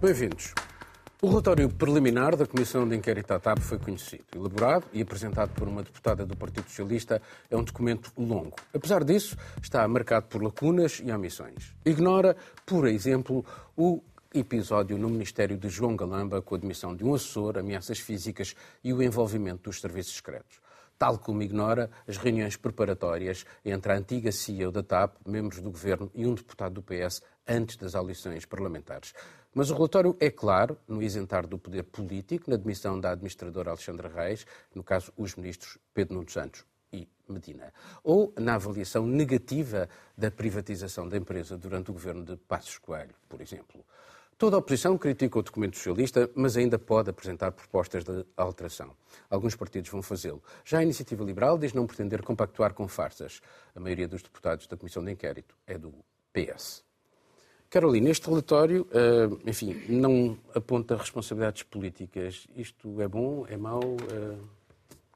Bem-vindos. O relatório preliminar da Comissão de Inquérito à TAP foi conhecido, elaborado e apresentado por uma deputada do Partido Socialista. É um documento longo. Apesar disso, está marcado por lacunas e omissões. Ignora, por exemplo, o episódio no Ministério de João Galamba com a admissão de um assessor, ameaças físicas e o envolvimento dos serviços secretos. Tal como ignora as reuniões preparatórias entre a antiga CEO da TAP, membros do governo e um deputado do PS antes das eleições parlamentares. Mas o relatório é claro no isentar do poder político, na admissão da administradora Alexandra Reis, no caso, os ministros Pedro Nuno Santos e Medina, ou na avaliação negativa da privatização da empresa durante o governo de Passos Coelho, por exemplo. Toda a oposição critica o documento socialista, mas ainda pode apresentar propostas de alteração. Alguns partidos vão fazê-lo. Já a Iniciativa Liberal diz não pretender compactuar com farsas. A maioria dos deputados da Comissão de Inquérito é do PS. Carolina, este relatório, eh, enfim, não aponta responsabilidades políticas. Isto é bom? É mau? Eh,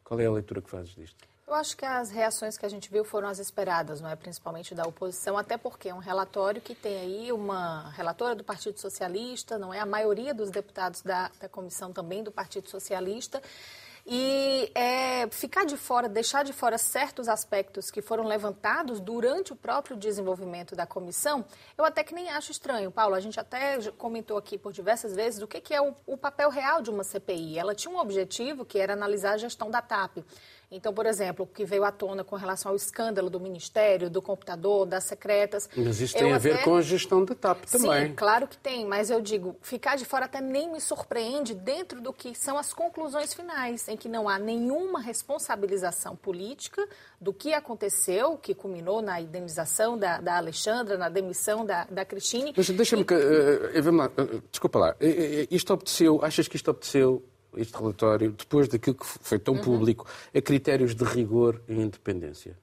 qual é a leitura que fazes disto? Eu acho que as reações que a gente viu foram as esperadas, não é? principalmente da oposição, até porque é um relatório que tem aí uma relatora do Partido Socialista, não é? A maioria dos deputados da, da comissão também do Partido Socialista. E é, ficar de fora, deixar de fora certos aspectos que foram levantados durante o próprio desenvolvimento da comissão, eu até que nem acho estranho. Paulo, a gente até comentou aqui por diversas vezes o que, que é o, o papel real de uma CPI. Ela tinha um objetivo que era analisar a gestão da TAP. Então, por exemplo, o que veio à tona com relação ao escândalo do Ministério, do computador, das secretas. Mas isso tem a ver até... com a gestão da TAP também. Sim, claro que tem, mas eu digo, ficar de fora até nem me surpreende dentro do que são as conclusões finais, em que não há nenhuma responsabilização política do que aconteceu, que culminou na indenização da, da Alexandra, na demissão da, da Cristine. Mas deixa-me. E... Uh, uh, uh, desculpa lá. Isto obteceu, achas que isto obteceu este relatório, depois daquilo que foi tão uhum. público, a critérios de rigor e independência?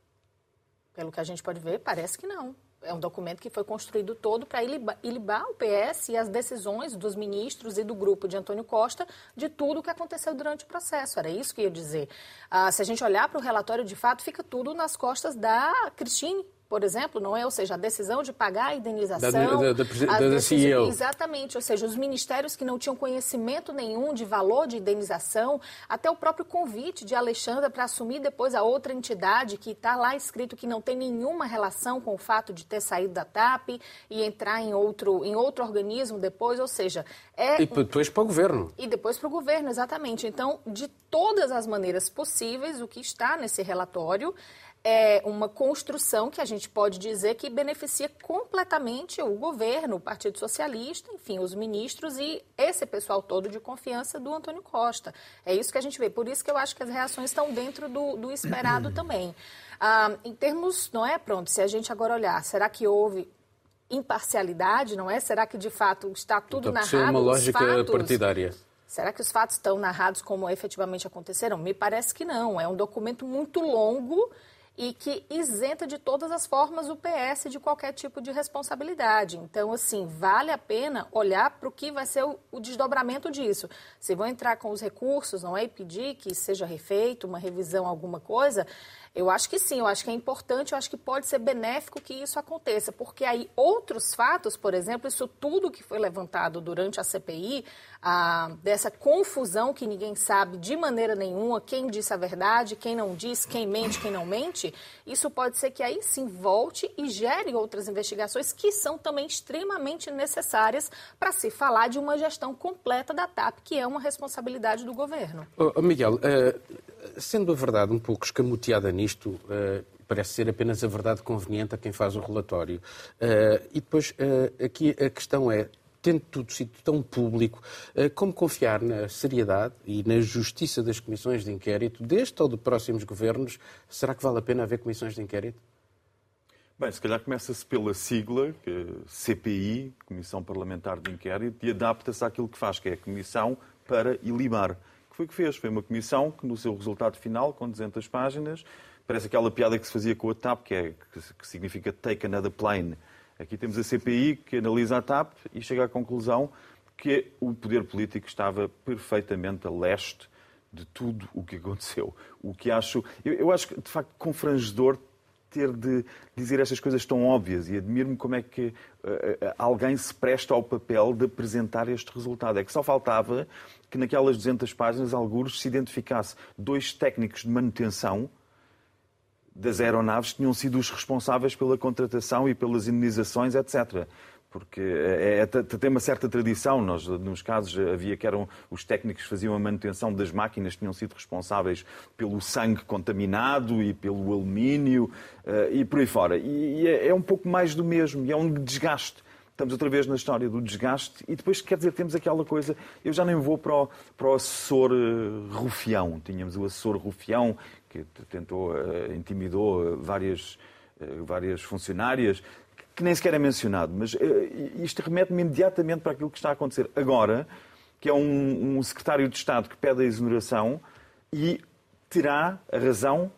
Pelo que a gente pode ver, parece que não. É um documento que foi construído todo para ilibar o PS e as decisões dos ministros e do grupo de Antônio Costa de tudo o que aconteceu durante o processo. Era isso que eu ia dizer. Ah, se a gente olhar para o relatório, de fato, fica tudo nas costas da Cristine, por exemplo, não é? Ou seja, a decisão de pagar a indenização. Da, da, da, da CEO. Exatamente, ou seja, os ministérios que não tinham conhecimento nenhum de valor de indenização, até o próprio convite de Alexandra para assumir depois a outra entidade que está lá escrito que não tem nenhuma relação com o fato de ter saído da TAP e entrar em outro, em outro organismo depois, ou seja... É... E depois para o governo. E depois para o governo, exatamente. Então, de todas as maneiras possíveis, o que está nesse relatório é uma construção que a gente pode dizer que beneficia completamente o governo, o Partido Socialista, enfim, os ministros e esse pessoal todo de confiança do Antônio Costa. É isso que a gente vê. Por isso que eu acho que as reações estão dentro do, do esperado também. Ah, em termos, não é? Pronto, se a gente agora olhar, será que houve imparcialidade, não é? Será que de fato está tudo então, narrado? uma lógica fatos, partidária. Será que os fatos estão narrados como efetivamente aconteceram? Me parece que não. É um documento muito longo e que isenta de todas as formas o PS de qualquer tipo de responsabilidade. Então, assim, vale a pena olhar para o que vai ser o, o, desdobramento disso. Se vão entrar com os recursos, não é? E pedir que seja refeito, uma revisão, alguma coisa, eu acho que sim, eu acho que é importante, eu acho que pode ser benéfico que isso aconteça, porque aí outros fatos, por exemplo, isso tudo que foi levantado durante a CPI, dessa confusão que ninguém sabe de maneira nenhuma quem disse a verdade, quem não diz, quem mente, quem não mente, isso pode ser que aí sim volte e gere outras investigações que são também extremamente necessárias para se falar de uma gestão completa da TAP, que é uma responsabilidade do governo. Miguel, uh sendo a verdade um pouco escamoteada nisto, uh, parece ser apenas a verdade conveniente a quem faz o relatório. Uh, e depois, uh, aqui a questão é, tendo tudo sido tão público, como confiar na seriedade e na justiça das comissões de inquérito, deste ou de próximos governos? Será que vale a pena haver comissões de inquérito? Bem, se calhar começa-se pela sigla, que CPI, Comissão Parlamentar de Inquérito, e adapta-se àquilo que faz, que é a Comissão para ilibar foi que fez. Foi uma comissão que, no seu resultado final, com 200 páginas, parece aquela piada que se fazia com a TAP, que, é, que significa Take Another Plane. Aqui temos a CPI que analisa a TAP e chega à conclusão que o poder político estava perfeitamente a leste de tudo o que aconteceu. O que acho, eu, eu acho que de facto confrangedor ter de dizer estas coisas tão óbvias e admiro-me como é que uh, alguém se presta ao papel de apresentar este resultado. É que só faltava que naquelas 200 páginas, alguns se identificasse dois técnicos de manutenção das aeronaves que tinham sido os responsáveis pela contratação e pelas indenizações, etc porque é, é, tem uma certa tradição. Nós, nos casos, havia que eram os técnicos que faziam a manutenção das máquinas, tinham sido responsáveis pelo sangue contaminado e pelo alumínio uh, e por aí fora. E, e é, é, um pouco mais do mesmo, e é um desgaste. Estamos outra vez na história do desgaste e depois, quer dizer, temos aquela coisa. Eu já nem vou para o, para o assessor uh, rufião. Tínhamos o assessor rufião que tentou, uh, intimidou várias várias funcionárias que nem sequer é mencionado, mas uh, isto remete-me imediatamente para aquilo que está a acontecer agora, que é um, um secretário de Estado que pede a exoneração e terá a razão,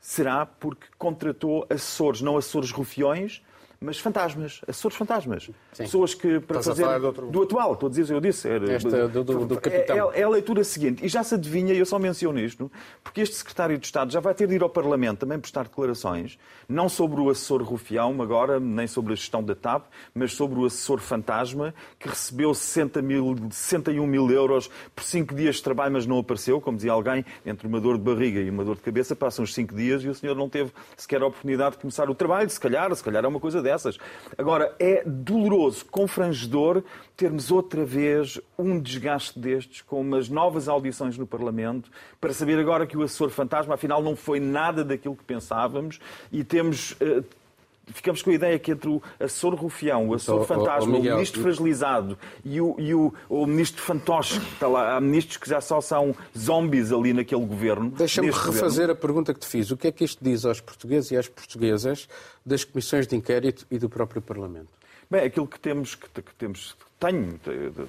será porque contratou assessores, não assessores rufiões, mas fantasmas, assessores fantasmas. Sim. Pessoas que para Estás fazer. Do, outro... do, atual, estou a dizer, eu disse. Era... Esta, do, do, do capitão. É, é, a leitura seguinte, e já se adivinha, e eu só menciono isto, porque este secretário de Estado já vai ter de ir ao Parlamento também prestar declarações, não sobre o assessor rufião agora, nem sobre a gestão da TAP, mas sobre o assessor fantasma, que recebeu 60 mil, 61 mil euros por 5 dias de trabalho, mas não apareceu, como dizia alguém, entre uma dor de barriga e uma dor de cabeça, passam os 5 dias e o senhor não teve sequer a oportunidade de começar o trabalho, se calhar, se calhar é uma coisa dessa dessas. Agora, é doloroso, confrangedor, termos outra vez um desgaste destes, com umas novas audições no Parlamento, para saber agora que o assessor fantasma, afinal, não foi nada daquilo que pensávamos, e temos. Uh, ficamos com a ideia que entre o assessor rufião, o assessor fantasma, o, ministro fragilizado e o, e o, o ministro fantoche, que está lá, há ministros que já só são zombies ali naquele governo. Deixa-me refazer governo. a pergunta que te fiz. O que é que isto diz aos portugueses e às portuguesas das comissões de inquérito e do próprio Parlamento? Bem, aquilo que temos, que, que temos, tenho,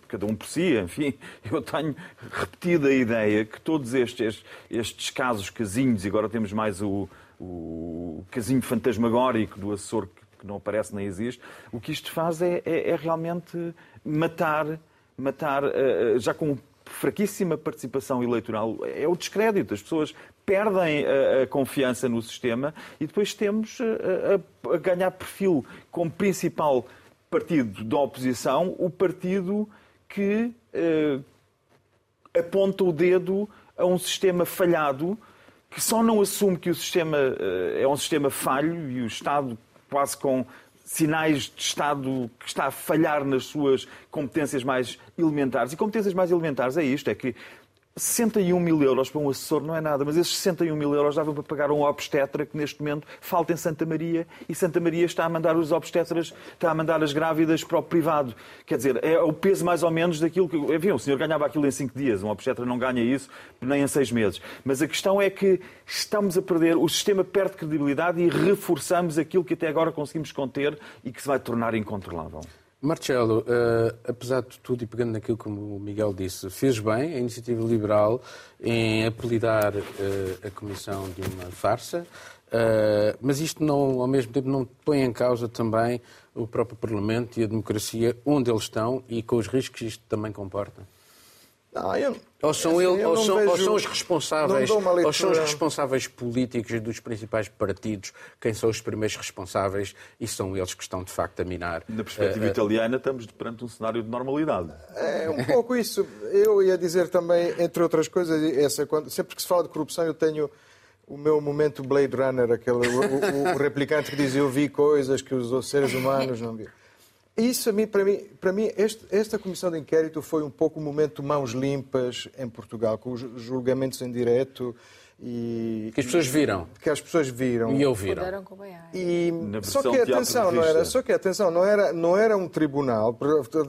cada um por si, enfim, eu tenho repetido a ideia que todos estes, estes casos, casinhos, e agora temos mais o, o casinho fantasmagórico do assessor que não aparece nem existe, o que isto faz é, é, é realmente matar, matar eh, eh, já com fraquíssima participação eleitoral, é o descrédito. As pessoas perdem a, a confiança no sistema e depois temos a, ganhar perfil como principal partido da oposição o partido que eh, aponta o dedo a um sistema falhado que só não assume que o sistema uh, é um sistema falho e o Estado quase com sinais de Estado que está a falhar nas suas competências mais elementares. E competências mais elementares é isto, é que 61 mil euros para um assessor não é nada, mas esses 61 mil euros davam para pagar um obstetra que neste momento falta em Santa Maria e Santa Maria está a mandar os obstetras, está a mandar as grávidas para o privado. Quer dizer, é o peso mais ou menos daquilo que. Enfim, o senhor ganhava aquilo em 5 dias, um obstetra não ganha isso nem em 6 meses. Mas a questão é que estamos a perder, o sistema perde credibilidade e reforçamos aquilo que até agora conseguimos conter e que se vai tornar incontrolável. Marcelo, uh, apesar de tudo e pegando naquilo que o Miguel disse, fez bem a iniciativa liberal em apelidar uh, a Comissão de uma farsa, uh, mas isto não, ao mesmo tempo não põe em causa também o próprio Parlamento e a democracia onde eles estão e com os riscos que isto também comporta? Não, eu, ou são, assim, ele, ou são, vejo, ou são os responsáveis, ou são os responsáveis políticos dos principais partidos, quem são os primeiros responsáveis e são eles que estão de facto a minar. Na perspectiva uh, italiana estamos perante um cenário de normalidade. É um pouco isso. Eu ia dizer também, entre outras coisas, essa, quando, sempre que se fala de corrupção eu tenho o meu momento Blade Runner, aquele, o, o, o replicante que diz eu vi coisas que os seres humanos não viram. Isso, a mim, para mim, para mim este, esta comissão de inquérito foi um pouco o momento mãos limpas em Portugal, com os julgamentos em direto. E, que as pessoas viram. Que as pessoas viram. E ouviram. E, só que atenção, não era, só que atenção, não era, não era um tribunal,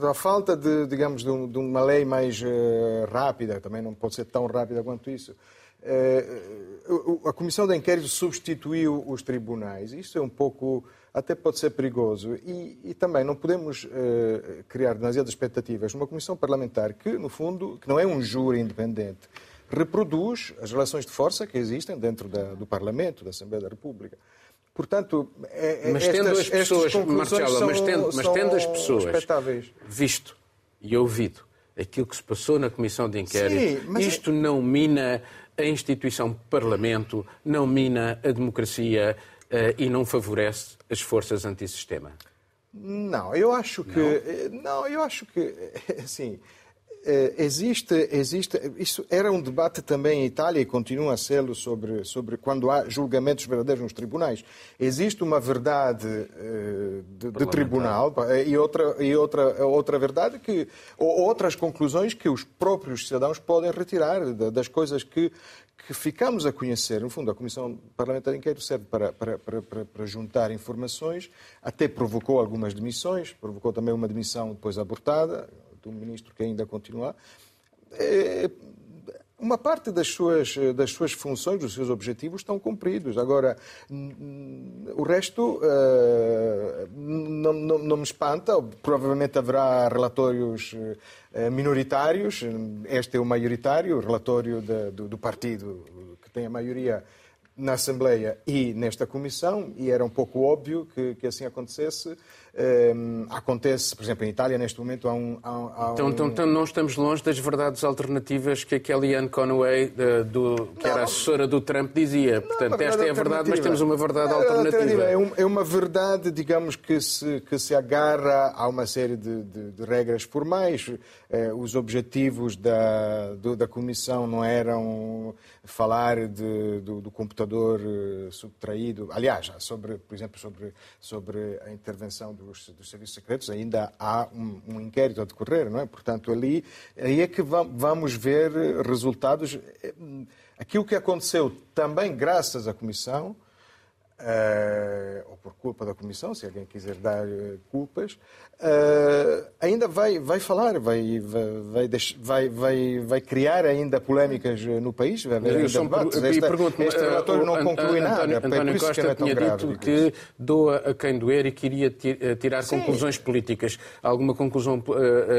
a falta de, digamos, de, um, de uma lei mais uh, rápida, também não pode ser tão rápida quanto isso. Uh, a comissão de inquérito substituiu os tribunais. Isso é um pouco até pode ser perigoso. E, e também não podemos uh, criar demasiadas expectativas. Uma comissão parlamentar que, no fundo, que não é um júri independente, reproduz as relações de força que existem dentro da, do Parlamento, da Assembleia da República. Portanto, é, é mas tendo estas, as pessoas, Marcelo, mas tendo, mas tendo as pessoas visto e ouvido aquilo que se passou na Comissão de Inquérito, Sim, isto é... não mina a instituição Parlamento, não mina a democracia, e não favorece as forças antissistema? Não, eu acho que. Não, não eu acho que. Assim, eh, existe, existe, isso era um debate também em Itália e continua a ser sobre, sobre quando há julgamentos verdadeiros nos tribunais. Existe uma verdade uh, de, de, tribunal eh, e outra, e outra, outra verdade que, ou outras conclusões que os próprios cidadãos podem retirar das coisas que, que ficamos a conhecer. No fundo, a Comissão Parlamentar de Inquérito serve para, para, para, para, juntar informações, até provocou algumas demissões, provocou também uma demissão depois abortada, do ministro que ainda continua, é, uma parte das suas, das suas funções, dos seus objetivos estão cumpridos. Agora, o resto uh, não, não, não, me espanta. Provavelmente haverá relatórios uh, minoritários. Este é o maioritário, o relatório de, do, do partido que tem a maioria na Assembleia e nesta Comissão, e era um pouco óbvio que, que assim acontecesse. Um, acontece, por exemplo, em Itália, neste momento, há um. Há, há então, então, então, não estamos longe das verdades alternativas que a Kellyanne Conway, de, do, que não, era assessora do Trump, dizia. Portanto, esta é a verdade, mas temos uma verdade não, alternativa. É, um, é, uma verdade, digamos, que se, que se agarra a uma série de, de, de regras formais. Eh, os objetivos da, do, da Comissão não eram falar de, do, do, computador eh, subtraído. Aliás, sobre, por exemplo, sobre, sobre a intervenção do dos, dos serviços secretos, ainda há um, um, inquérito a decorrer, não é? Portanto, ali é que vamos ver resultados. Aquilo que aconteceu também graças à Comissão, uh, ou por culpa da Comissão, se alguém quiser dar uh, culpas, uh, ainda vai, vai falar, vai, vai, vai, vai, vai criar ainda polémicas no país, vai haver ainda debates. Este, este relatório não conclui nada. António, António Costa que é tinha grave, dito que doa a quem doer e queria tirar Sim. conclusões políticas. Alguma conclusão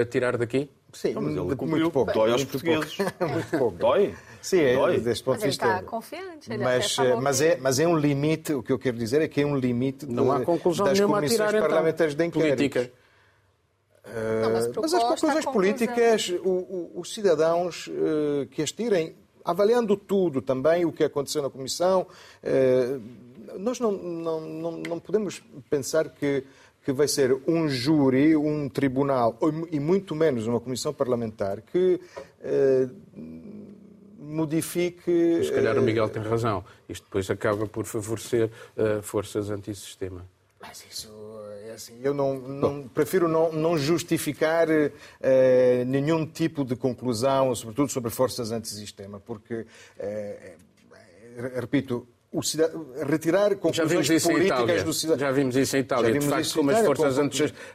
a tirar daqui? Sim, não, mas ele cumpriu. Muito pouco. Dói aos portugueses. muito pouco. Dói? Sim, é, deste ponto de vista. Ele está confiante. Ele mas, mas, é, mas é um limite, o que eu quero dizer é que é um limite não de, há conclusão das comissões tirar, então. parlamentares de inquérito. Política. Uh, mas, mas, as conclusões políticas, o, o, os cidadãos uh, que as tirem, avaliando tudo também, o que aconteceu na Comissão, uh, nós não, não, não, não podemos pensar que que vai ser um júri, um tribunal, e muito menos uma comissão parlamentar, que eh, modifique. Se calhar o Miguel tem razão. Isto depois acaba por favorecer uh, forças antissistema. Mas isso é assim. Eu não, não prefiro não, não justificar uh, nenhum tipo de conclusão, sobretudo sobre forças antissistema, porque, uh, repito, retirar conclusões políticas do cidadão. Já vimos isso em Itália, de facto, como as forças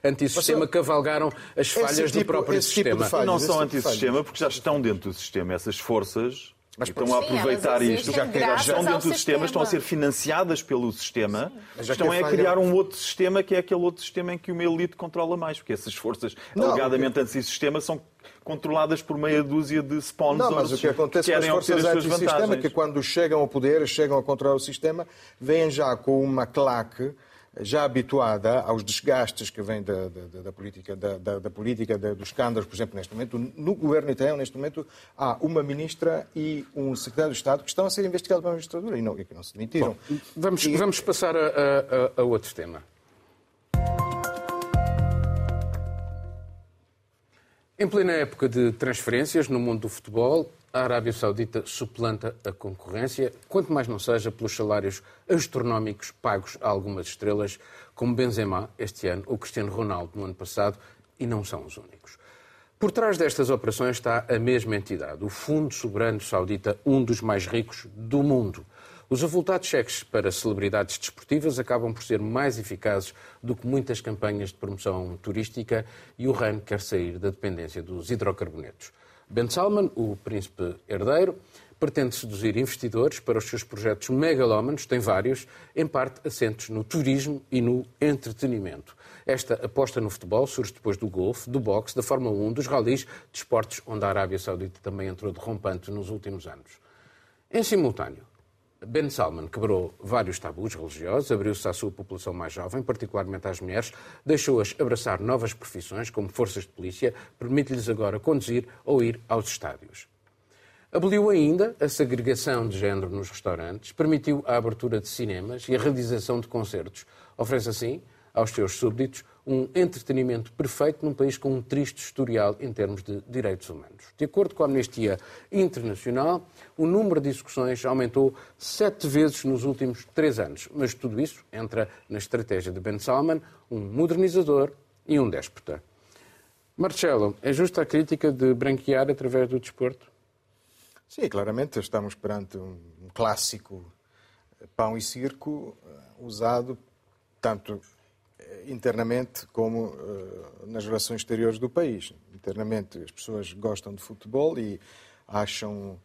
antissistema cavalgaram as falhas tipo, do próprio tipo sistema. Tipo não são tipo antissistema porque já estão dentro do sistema. Essas forças mas estão a aproveitar isto, já, já estão dentro do sistema, estão a ser financiadas pelo sistema, estão a criar um outro sistema que é aquele outro sistema em que uma elite controla mais, porque essas forças não, alegadamente porque... antissistema são controladas por meia dúzia de sponsors não, mas o que acontece que com as forças antissistema é que quando chegam ao poder, chegam a controlar o sistema, vêm já com uma claque já habituada aos desgastes que vêm da, da, da política, da, da política dos escândalos, por exemplo, neste momento, no governo italiano, neste momento, há uma ministra e um secretário de Estado que estão a ser investigados pela magistratura e não, e que não se demitiram. Bom, vamos, e... vamos passar a, a, a outro tema. Em plena época de transferências no mundo do futebol, a Arábia Saudita suplanta a concorrência, quanto mais não seja pelos salários astronómicos pagos a algumas estrelas, como Benzema este ano ou Cristiano Ronaldo no ano passado, e não são os únicos. Por trás destas operações está a mesma entidade, o Fundo Soberano Saudita, um dos mais ricos do mundo. Os avultados cheques para celebridades desportivas acabam por ser mais eficazes do que muitas campanhas de promoção turística e o reino quer sair da dependência dos hidrocarbonetos. Ben Salman, o príncipe herdeiro, pretende seduzir investidores para os seus projetos megalómanos, tem vários, em parte assentos no turismo e no entretenimento. Esta aposta no futebol surge depois do golfe, do boxe, da Fórmula 1, dos ralis, de esportes onde a Arábia Saudita também entrou de rompante nos últimos anos. Em simultâneo, Ben Salman quebrou vários tabus religiosos, abriu-se à sua população mais jovem, particularmente às mulheres, deixou-as abraçar novas profissões, como forças de polícia, permite-lhes agora conduzir ou ir aos estádios. Aboliu ainda a segregação de género nos restaurantes, permitiu a abertura de cinemas e a realização de concertos. Oferece assim aos seus súbditos um entretenimento perfeito num país com um triste historial em termos de direitos humanos. De acordo com a Amnistia Internacional, o número de execuções aumentou sete vezes nos últimos três anos. Mas tudo isso entra na estratégia de Ben Salman, um modernizador e um déspota. Marcelo, é justa a crítica de branquear através do desporto? Sim, claramente estamos perante um clássico pão e circo eh, usado tanto internamente como uh, nas relações exteriores do país. Internamente, as pessoas gostam de futebol e acham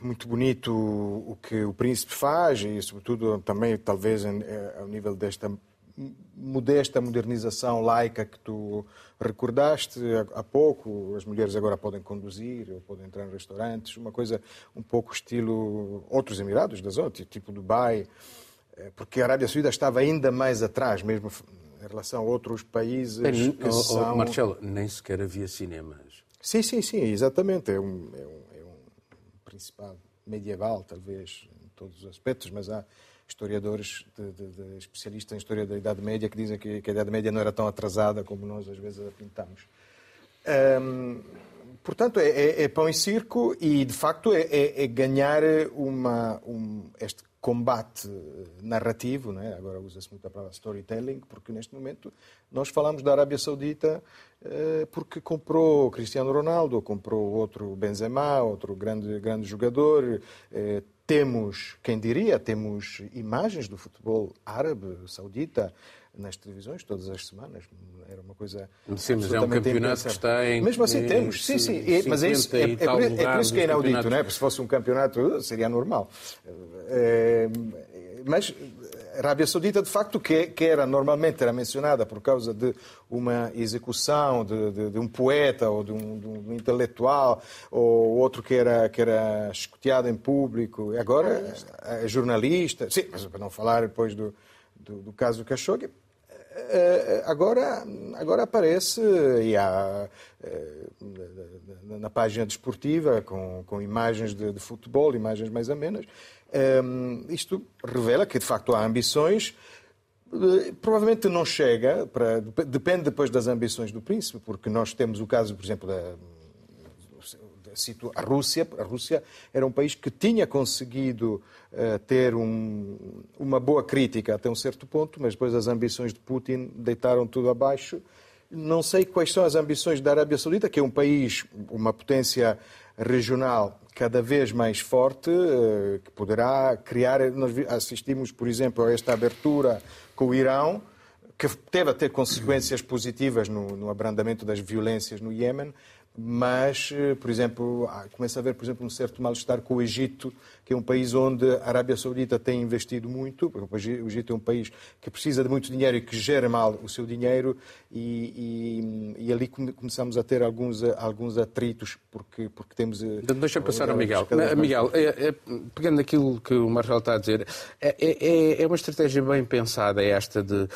muito bonito o que o príncipe faz e, sobretudo, também, talvez, eh, ao nível desta modesta modernização laica que tu recordaste há pouco. As mulheres agora podem conduzir, ou podem entrar em restaurantes, uma coisa um pouco estilo outros Emirados da zona, tipo Dubai. É, porque a Arábia Saudita estava ainda mais atrás, mesmo em relação a outros países Bem, que oh, são... Marcelo, nem sequer havia cinemas. Sim, sim, sim, exatamente. É um, é um, é um principado medieval, talvez, em todos os aspectos, mas há historiadores, de, de, de especialistas em história da Idade Média, que dizem que, que, a Idade Média não era tão atrasada como nós às vezes a pintamos. Hum, portanto, é, é, é, pão e circo e, de facto, é, é, é ganhar uma, um, este combate narrativo, né? agora usa-se muito a palavra storytelling, porque neste momento nós falamos da Arábia Saudita eh, porque comprou Cristiano Ronaldo, ou comprou outro Benzema, outro grande, grande jogador. Eh, temos, quem diria, temos imagens do futebol árabe, saudita, nas televisões todas as semanas. Era uma coisa. Sim, mas é um campeonato que está em. Mesmo assim temos, sim, sim. É, mas é isso, é, é, por, é por isso que é inaudito, não é? Se fosse um campeonato, seria normal. É, mas a Arábia Saudita, de facto, que, que, era normalmente era mencionada por causa de uma execução de, de, de um poeta ou de um, de um, intelectual, ou outro que era, que era escuteado em público, e agora é jornalista. Sim, mas para não falar depois do, do, do caso Khashoggi, eh, agora, agora aparece e há, eh, na página desportiva com, com imagens de, de, futebol, imagens mais amenas. Eh, isto revela que de facto há ambições. Provavelmente não chega, para, depende depois das ambições do príncipe, porque nós temos o caso, por exemplo, da, a Rússia, a Rússia era um país que tinha conseguido uh, ter um, uma boa crítica até um certo ponto, mas depois as ambições de Putin deitaram tudo abaixo. Não sei quais são as ambições da Arábia Saudita, que é um país, uma potência regional cada vez mais forte, uh, que poderá criar. Nós assistimos, por exemplo, a esta abertura com o Irão, que teve a ter consequências positivas no, no abrandamento das violências no Iêmen, mas, eh, por exemplo, começa a haver, por exemplo, um certo mal-estar com o Egito, que é um país onde a Arábia Saudita tem investido muito, porque o Egito é um país que precisa de muito dinheiro e que gera mal o seu dinheiro, e, e, e ali começamos a ter alguns, alguns atritos, porque, porque temos... Eh, Deixa eu passar ao Miguel. Miguel, é, é, pegando aquilo que o Marcelo está a dizer, é, é, é uma estratégia bem pensada esta de uh,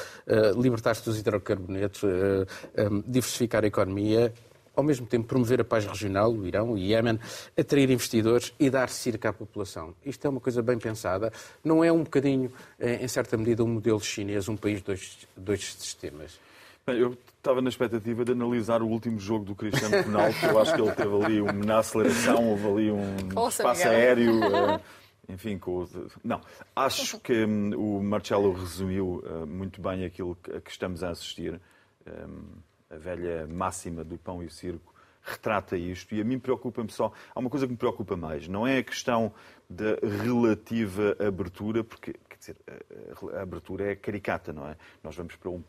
libertar-se dos hidrocarbonetos, uh, um, diversificar a economia ao mesmo tempo promover a paz regional, o Irão, o Iémen, atrair investidores e dar circa à população. Isto é uma coisa bem pensada. Não é um bocadinho, eh, em certa medida, um modelo chinês, um país de dois, dois sistemas? Bem, eu estava na expectativa de analisar o último jogo do Cristiano Ronaldo, eu acho que ele teve ali uma aceleração, houve ali um Nossa, espaço aéreo. Uh, enfim, com não, acho que um, o Marcelo resumiu uh, muito bem aquilo que, a que estamos a assistir. Um, a velha máxima do pão e circo, retrata isto e a mim preocupa-me só. Há uma coisa que me preocupa mais, não é a questão da relativa abertura, porque quer dizer, a abertura é caricata, não é? Nós vamos para um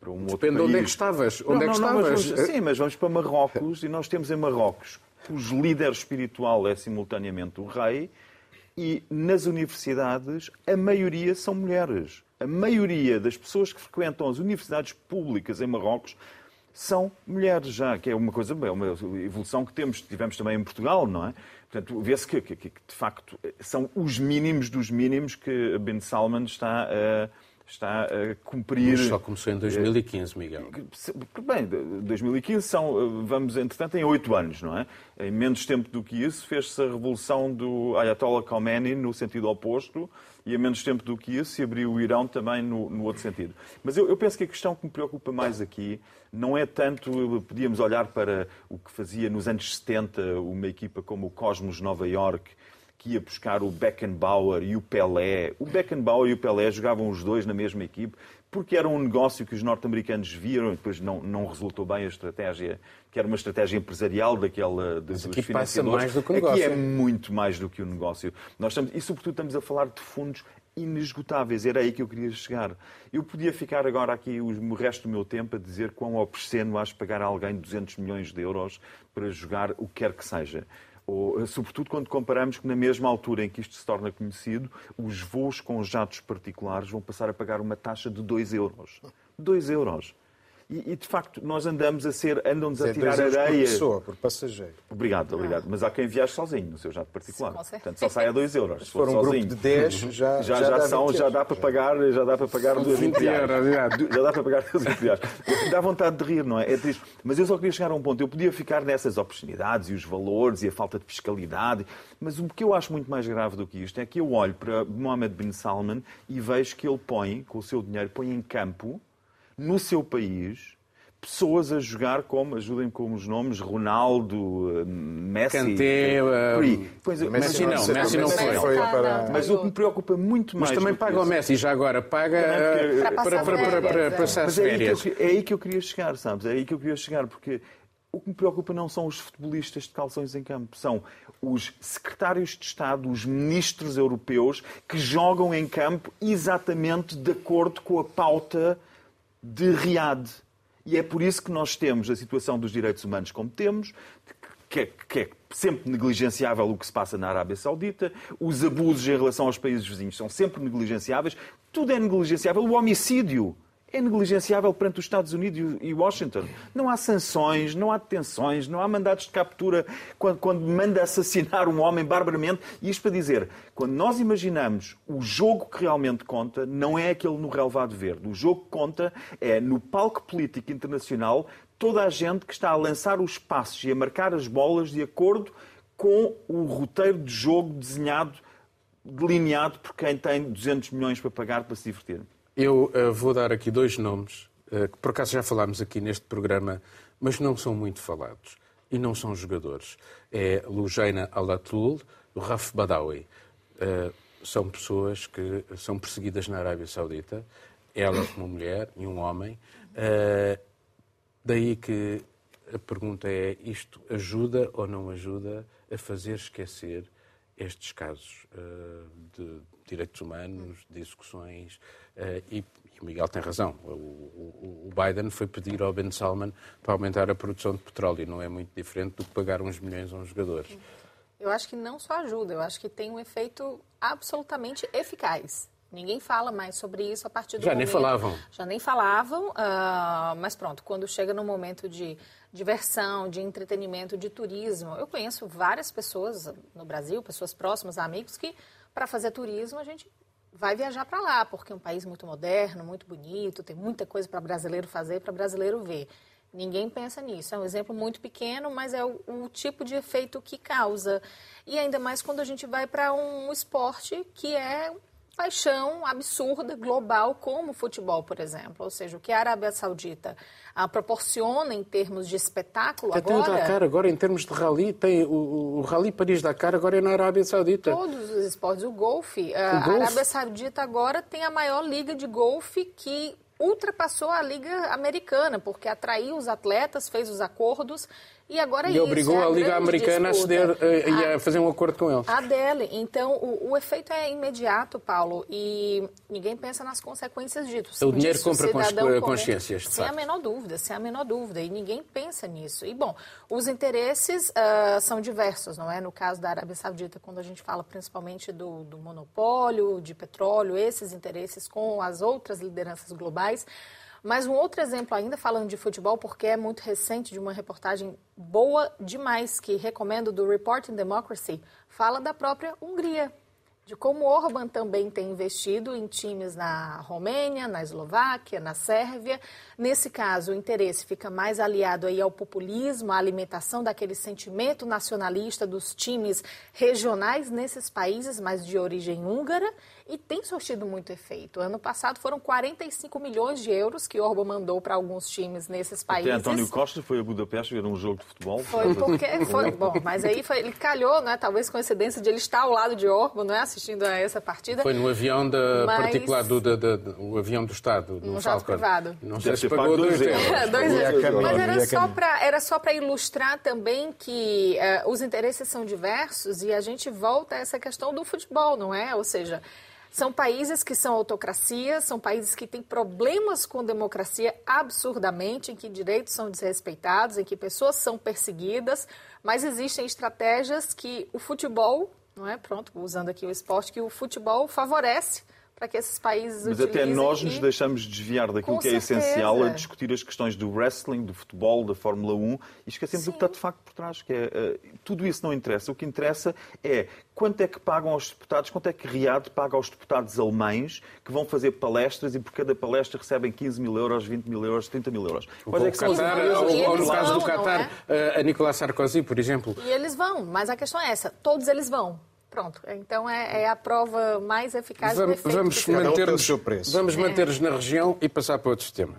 para, um Depende outro país. onde é que estavas. Onde não, é que não, estavas? Mas sim, mas vamos para Marrocos e nós temos em Marrocos cujo líder espiritual é simultaneamente o rei e nas universidades a maioria são mulheres. A maioria das pessoas que frequentam as universidades públicas em Marrocos são mulheres já, que é uma coisa, é uma evolução que temos, tivemos também em Portugal, não é? Portanto, vê-se que, que, que, de facto, são os mínimos dos mínimos que Ben Salman está a, está a cumprir. Mas só começou em 2015, Miguel. Bem, 2015 são, vamos, entretanto, em oito anos, não é? Em menos tempo do que isso, fez-se a revolução do Ayatollah Khomeini no sentido oposto, e em menos tempo do que isso se abriu o Irão também no, no outro sentido. Mas eu, eu, penso que a questão que me preocupa mais aqui não é tanto, podíamos olhar para o que fazia nos anos 70 uma equipa como o Cosmos Nova York, que ia buscar o Beckenbauer e o Pelé. O Beckenbauer e o Pelé jogavam os dois na mesma equipe porque era um negócio que os norte-americanos viram e depois não, não resultou bem a estratégia, que era uma estratégia empresarial daquela dos aqui passa mais do que o negócio. Aqui é muito mais do que o negócio. Nós estamos, e sobretudo estamos a falar de fundos inesgotáveis. Era aí que eu queria chegar. Eu podia ficar agora aqui o resto do meu tempo a dizer quão obsceno acho pagar a alguém 200 milhões de euros para jogar o que quer que seja ou, sobretudo quando comparamos que na mesma altura em que isto se torna conhecido, os voos com jatos particulares vão passar a pagar uma taxa de 2 euros. 2 euros. E, e, de facto, nós andamos a ser, andam-nos a tirar areia. Por pessoa, por passageiro. Obrigado, obrigado. Mas há quem viaje sozinho no seu jato particular. Sim, Portanto, só sai a 2 euros. Se for, um sozinho. grupo de 10, já, já, já, já são, já dá para pagar, já dá para pagar 2 20 euros. Já dá para pagar 2 reais. Dá vontade de rir, não é? É triste. Mas eu só queria chegar a um ponto. Eu podia ficar nessas oportunidades e os valores e a falta de fiscalidade. Mas o que eu acho muito mais grave do que isto é que eu olho para Mohammed bin Salman e vejo que ele põe, com o seu dinheiro, põe em campo, no seu país, pessoas a jogar como, ajudem-me com os nomes, Ronaldo, eh, Messi. Kanté, uh, pois, Messi, Messi não, Messi não foi. foi para... Mas o que me preocupa muito mais... Mas também paga o Messi, já agora, paga para, para, para, para, passar as férias. É, é aí que eu queria chegar, sabes? É aí que eu queria chegar, porque o que me preocupa não são os futebolistas de calções em campo, são os secretários de Estado, os ministros europeus que jogam em campo exatamente de acordo com a pauta de Riad. E é por isso que nós temos a situação dos direitos humanos como temos, que é, que é, sempre negligenciável o que se passa na Arábia Saudita, os abusos em relação aos países vizinhos são sempre negligenciáveis, tudo é negligenciável, o homicídio é negligenciável perante os Estados Unidos e Washington. Não há sanções, não há detenções, não há mandados de captura quando, quando manda assassinar um homem barbaramente. E isto para dizer, quando nós imaginamos o jogo que realmente conta, não é aquele no relevado verde. O jogo que conta é no palco político internacional toda a gente que está a lançar os passos e a marcar as bolas de acordo com o roteiro de jogo desenhado, delineado por quem tem 200 milhões para pagar para se divertir. Eu uh, vou dar aqui dois nomes, uh, que por acaso já falámos aqui neste programa, mas não são muito falados e não são jogadores. É Lujaina Alatul, o Raf Badawi. Uh, são pessoas que são perseguidas na Arábia Saudita, ela como mulher e um homem. daí que a pergunta é: isto ajuda ou não ajuda a fazer esquecer estes casos de direitos humanos, de execuções, e, e, o Miguel tem razão. O, o, o, Biden foi pedir ao Ben Salman para aumentar a produção de petróleo, e não é muito diferente do que pagar uns milhões a uns jogadores. Eu acho que não só ajuda, eu acho que tem um efeito absolutamente eficaz. Ninguém fala mais sobre isso a partir do Já momento... nem falavam. Já nem falavam, uh, mas pronto, quando chega no momento de diversão, de entretenimento, de turismo, eu conheço várias pessoas no Brasil, pessoas próximas, amigos, que para fazer turismo, a gente vai viajar para lá, porque é um país muito moderno, muito bonito, tem muita coisa para brasileiro fazer, para brasileiro ver. Ninguém pensa nisso. É um exemplo muito pequeno, mas é o, o, tipo de efeito que causa. E ainda mais quando a gente vai para um esporte que é paixão absurda, global, como o futebol, por exemplo. Ou seja, o que a Arábia Saudita ah, proporciona em termos de espetáculo Até agora... Tem o Dakar agora, em termos de rally, tem o, o Rally Paris-Dakar agora é na Arábia Saudita. Todos os esportes, o golfe. Ah, a Arábia Saudita agora tem a maior liga de golfe que ultrapassou a Liga Americana, porque atraiu os atletas, fez os acordos e agora e obrigou é a, a Liga Americana disputa. a ceder e a fazer um acordo com eles. A dele. Então, o, o, efeito é imediato, Paulo, e ninguém pensa nas consequências disso. O dinheiro disso, compra o consciências, Sem a menor dúvida, sem a menor dúvida. E ninguém pensa nisso. E, bom, os interesses uh, são diversos, não é? No caso da Arábia Saudita, quando a gente fala principalmente do, do monopólio de petróleo, esses interesses com as outras lideranças globais. Mas um outro exemplo ainda, falando de futebol, porque é muito recente, de uma reportagem boa demais, que recomendo, do Reporting Democracy, fala da própria Hungria. De como Orban também tem investido em times na Romênia, na Eslováquia, na Sérvia. Nesse caso, o interesse fica mais aliado aí ao populismo, à alimentação daquele sentimento nacionalista dos times regionais nesses países, mas de origem húngara e tem surtido muito efeito. Ano passado foram 45 milhões de euros que Orban mandou para alguns times nesses países. Até António Costa foi a Budapeste ver um jogo de futebol. Foi porque foi bom, mas aí foi, ele calhou, né? Talvez coincidência de ele estar ao lado de Orban, não é, assistindo a essa partida. Foi no avião da mas... particular do, da, da, o avião do Estado, no, no jato privado. Não sei se pagou euros. dois euros. Mas era só para era só para ilustrar também que uh, os interesses são diversos e a gente volta a essa questão do futebol, não é? Ou seja, são países que são autocracias, são países que têm problemas com democracia absurdamente, em que direitos são desrespeitados, em que pessoas são perseguidas, mas existem estratégias que o futebol, não é? Pronto, usando aqui o esporte, que o futebol favorece para que esses países Mas até nós nos deixamos desviar daquilo Com que é certeza. essencial a discutir as questões do wrestling, do futebol, da Fórmula 1 e esquecemos Sim. o que está de facto por trás. Que é, uh, tudo isso não interessa. O que interessa é quanto é que pagam aos deputados, quanto é que Riad paga aos deputados alemães que vão fazer palestras e por cada palestra recebem 15 mil euros, 20 mil euros, 30 mil euros. Quais é que são Qatar, ou, ou no caso do Qatar, é? a Nicolás Sarkozy, por exemplo. E eles vão, mas a questão é essa, todos eles vão. Pronto, então é, é, a prova mais eficaz vamos, do Vamos manter-nos vamos é. manter na região e passar para outro tema.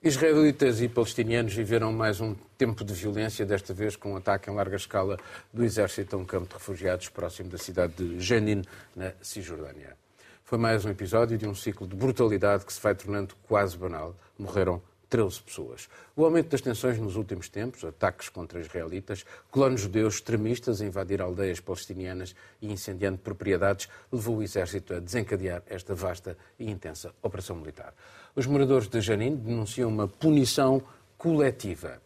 Israelitas e palestinianos viveram mais um tempo de violência, desta vez com um ataque em larga escala do exército a um campo de refugiados próximo da cidade de Jenin, na Cisjordânia. Foi mais um episódio de um ciclo de brutalidade que se vai tornando quase banal. Morreram 13 pessoas. O aumento das tensões nos últimos tempos, ataques contra israelitas, colonos judeus extremistas a invadir aldeias palestinianas e incendiando propriedades, levou o exército a desencadear esta vasta e intensa operação militar. Os moradores de Janin denunciam uma punição coletiva.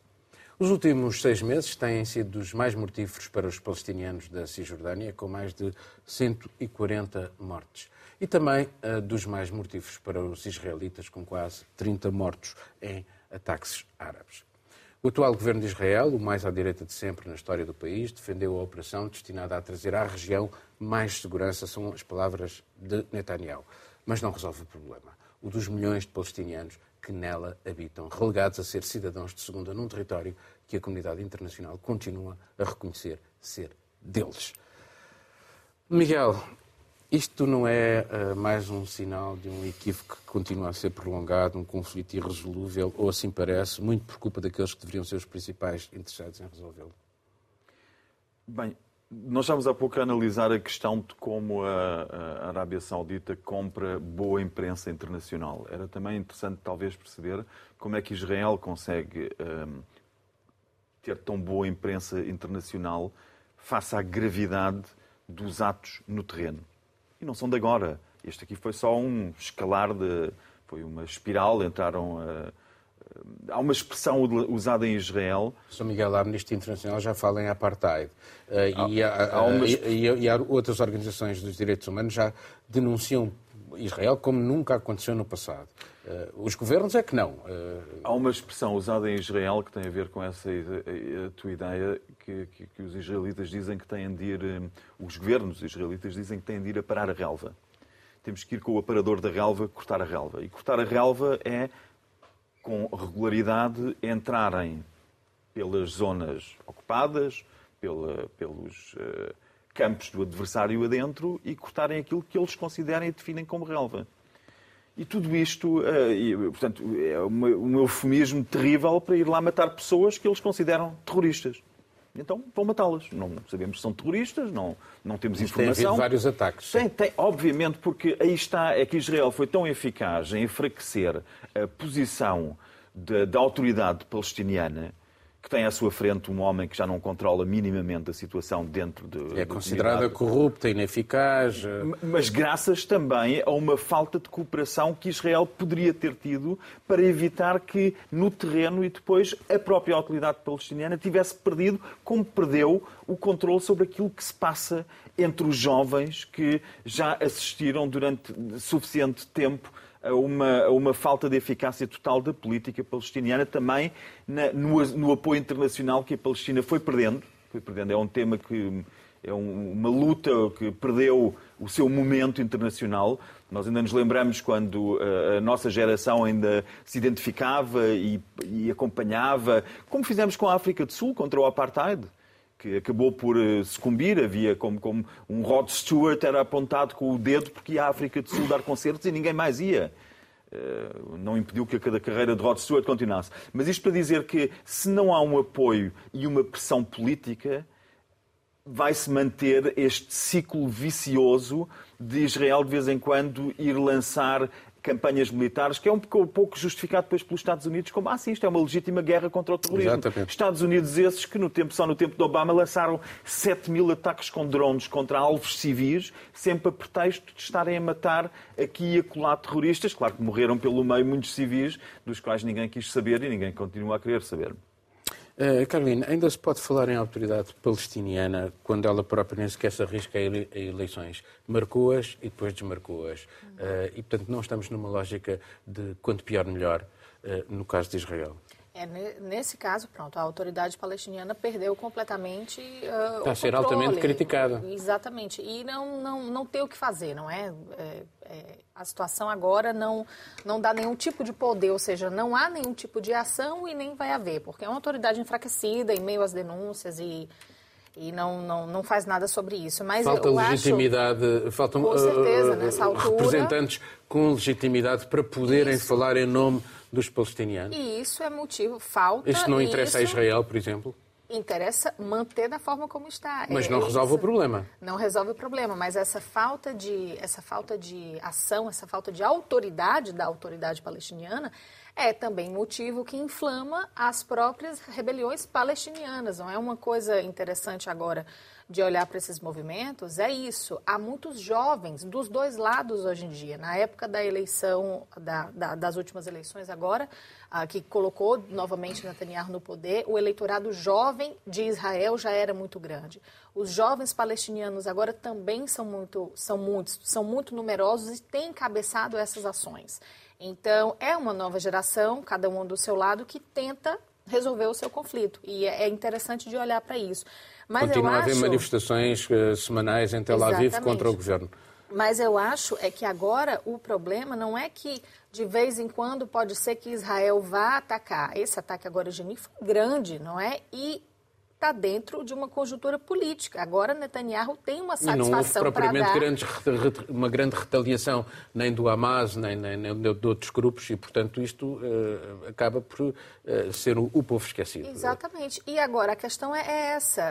Os últimos seis meses têm sido dos mais mortíferos para os palestinianos da Cisjordânia, com mais de 140 mortes e também uh, dos mais mortíferos para os israelitas, com quase 30 mortos em ataques árabes. O atual governo de Israel, o mais à direita de sempre na história do país, defendeu a operação destinada a trazer à região mais segurança, são as palavras de Netanyahu. Mas não resolve o problema. O dos milhões de palestinianos que nela habitam, relegados a ser cidadãos de segunda num território que a comunidade internacional continua a reconhecer ser deles. Miguel, isto não é uh, mais um sinal de um equívoco que continua a ser prolongado, um conflito irresolúvel, ou assim parece, muito por culpa daqueles que deveriam ser os principais interessados em resolvê-lo? Bem, nós estávamos há pouco a analisar a questão de como a, a, Arábia Saudita compra boa imprensa internacional. Era também interessante, talvez, perceber como é que Israel consegue um, ehm, ter tão boa imprensa internacional face à gravidade dos atos no terreno e não são de agora. Este aqui foi só um escalar de. Foi uma espiral, entraram. A, há uma expressão usada em Israel. São Miguel, a Amnistia Internacional já fala em apartheid. Uh, e, há, há umas... e, e, há outras organizações dos direitos humanos já denunciam Israel como nunca aconteceu no passado. Uh, os governos é que não. Uh... Há uma expressão usada em Israel que tem a ver com essa a tua ideia, que, que, que, os israelitas dizem que têm de ir, os governos israelitas dizem que têm de ir a parar a relva. Temos que ir com o aparador da relva cortar a relva. E cortar a relva é, com regularidade, entrarem pelas zonas ocupadas, pela, pelos campos do adversário adentro e cortarem aquilo que eles considerem e definem como relva. E tudo isto, uh, portanto, é um eufemismo terrível para ir lá matar pessoas que eles consideram terroristas. Então vão matá-las. Não sabemos se são terroristas, não, não temos Mas informação. Tem havido vários ataques. Tem, tem, obviamente, porque aí está, é que Israel foi tão eficaz em enfraquecer a posição da autoridade palestiniana que tem à sua frente um homem que já não controla minimamente a situação dentro de. É considerada corrupta, ineficaz. Eh, mas graças também a uma falta de cooperação que Israel poderia ter tido para evitar que no terreno e depois a própria autoridade palestiniana tivesse perdido, como perdeu, o controle sobre aquilo que se passa entre os jovens que já assistiram durante suficiente tempo a uma, a uma falta de eficácia total da política palestiniana, também na, no, no, apoio internacional que a Palestina foi perdendo, foi perdendo. É um tema que é uma luta que perdeu o seu momento internacional. Nós ainda nos lembramos quando eh, a nossa geração ainda se identificava e, e acompanhava, como fizemos com a África do Sul contra o Apartheid que acabou por eh, sucumbir. Havia como, como um Rod Stewart era apontado com o dedo porque ia à África do Sul dar concertos e ninguém mais ia. Eh, não impediu que a carreira de Rod Stewart continuasse. Mas isto para dizer que se não há um apoio e uma pressão política, vai-se manter este ciclo vicioso de Israel de vez em quando ir lançar campanhas militares, que é um pouco justificado depois pelos Estados Unidos como, ah, sim, isto é uma legítima guerra contra o terrorismo. Exatamente. Estados Unidos esses que no tempo, só no tempo de Obama lançaram 7 mil ataques com drones contra alvos civis, sempre a pretexto de estarem a matar aqui e acolá terroristas. Claro que morreram pelo meio muitos civis, dos quais ninguém quis saber e ninguém continua a querer saber. Uh, Carolina, ainda se pode falar em autoridade palestiniana quando ela própria nem sequer se arrisca a eleições. Marcou-as e depois desmarcou-as. Uh, e, portanto, não estamos numa lógica de quanto pior, melhor, uh, no caso de Israel. É, nesse caso, pronto, a autoridade palestiniana perdeu completamente uh, Está a ser altamente criticada. Exatamente. E não, não, não tem o que fazer, não é? é, é a situação agora não, não dá nenhum tipo de poder, ou seja, não há nenhum tipo de ação e nem vai haver, porque é uma autoridade enfraquecida em meio às denúncias e, e não, não, não faz nada sobre isso. Mas Falta legitimidade, acho, faltam com certeza, uh, altura, representantes com legitimidade para poderem isso. falar em nome dos palestinianos. E isso é motivo, falta. Isto não interessa isso... a Israel, por exemplo? interessa manter da forma como está. Mas não é resolve isso. o problema. Não resolve o problema, mas essa falta de essa falta de ação, essa falta de autoridade da autoridade palestiniana é também motivo que inflama as próprias rebeliões palestinianas. Não é uma coisa interessante agora de olhar para esses movimentos? É isso. Há muitos jovens dos dois lados hoje em dia. Na época da eleição, da, da, das últimas eleições agora, ah, que colocou novamente Netanyahu no poder, o eleitorado jovem de Israel já era muito grande. Os jovens palestinianos agora também são muito, são muitos, são muito numerosos e têm encabeçado essas ações. Então, é uma nova geração, cada um do seu lado, que tenta resolver o seu conflito. E é, é interessante de olhar para isso. Mas Continua a haver acho... manifestações uh, semanais em Tel Aviv Exatamente. contra o governo. Mas eu acho é que agora o problema não é que de vez em quando pode ser que Israel vá atacar. Esse ataque agora de Jenin foi grande, não é? E está dentro de uma conjuntura política. Agora Netanyahu tem uma satisfação para dar... não houve propriamente uma grande retaliação nem do Hamas, nem, nem, nem de outros grupos, e, portanto, isto uh, acaba por uh, ser o, o, povo esquecido. Exatamente. E agora, a questão é, é essa.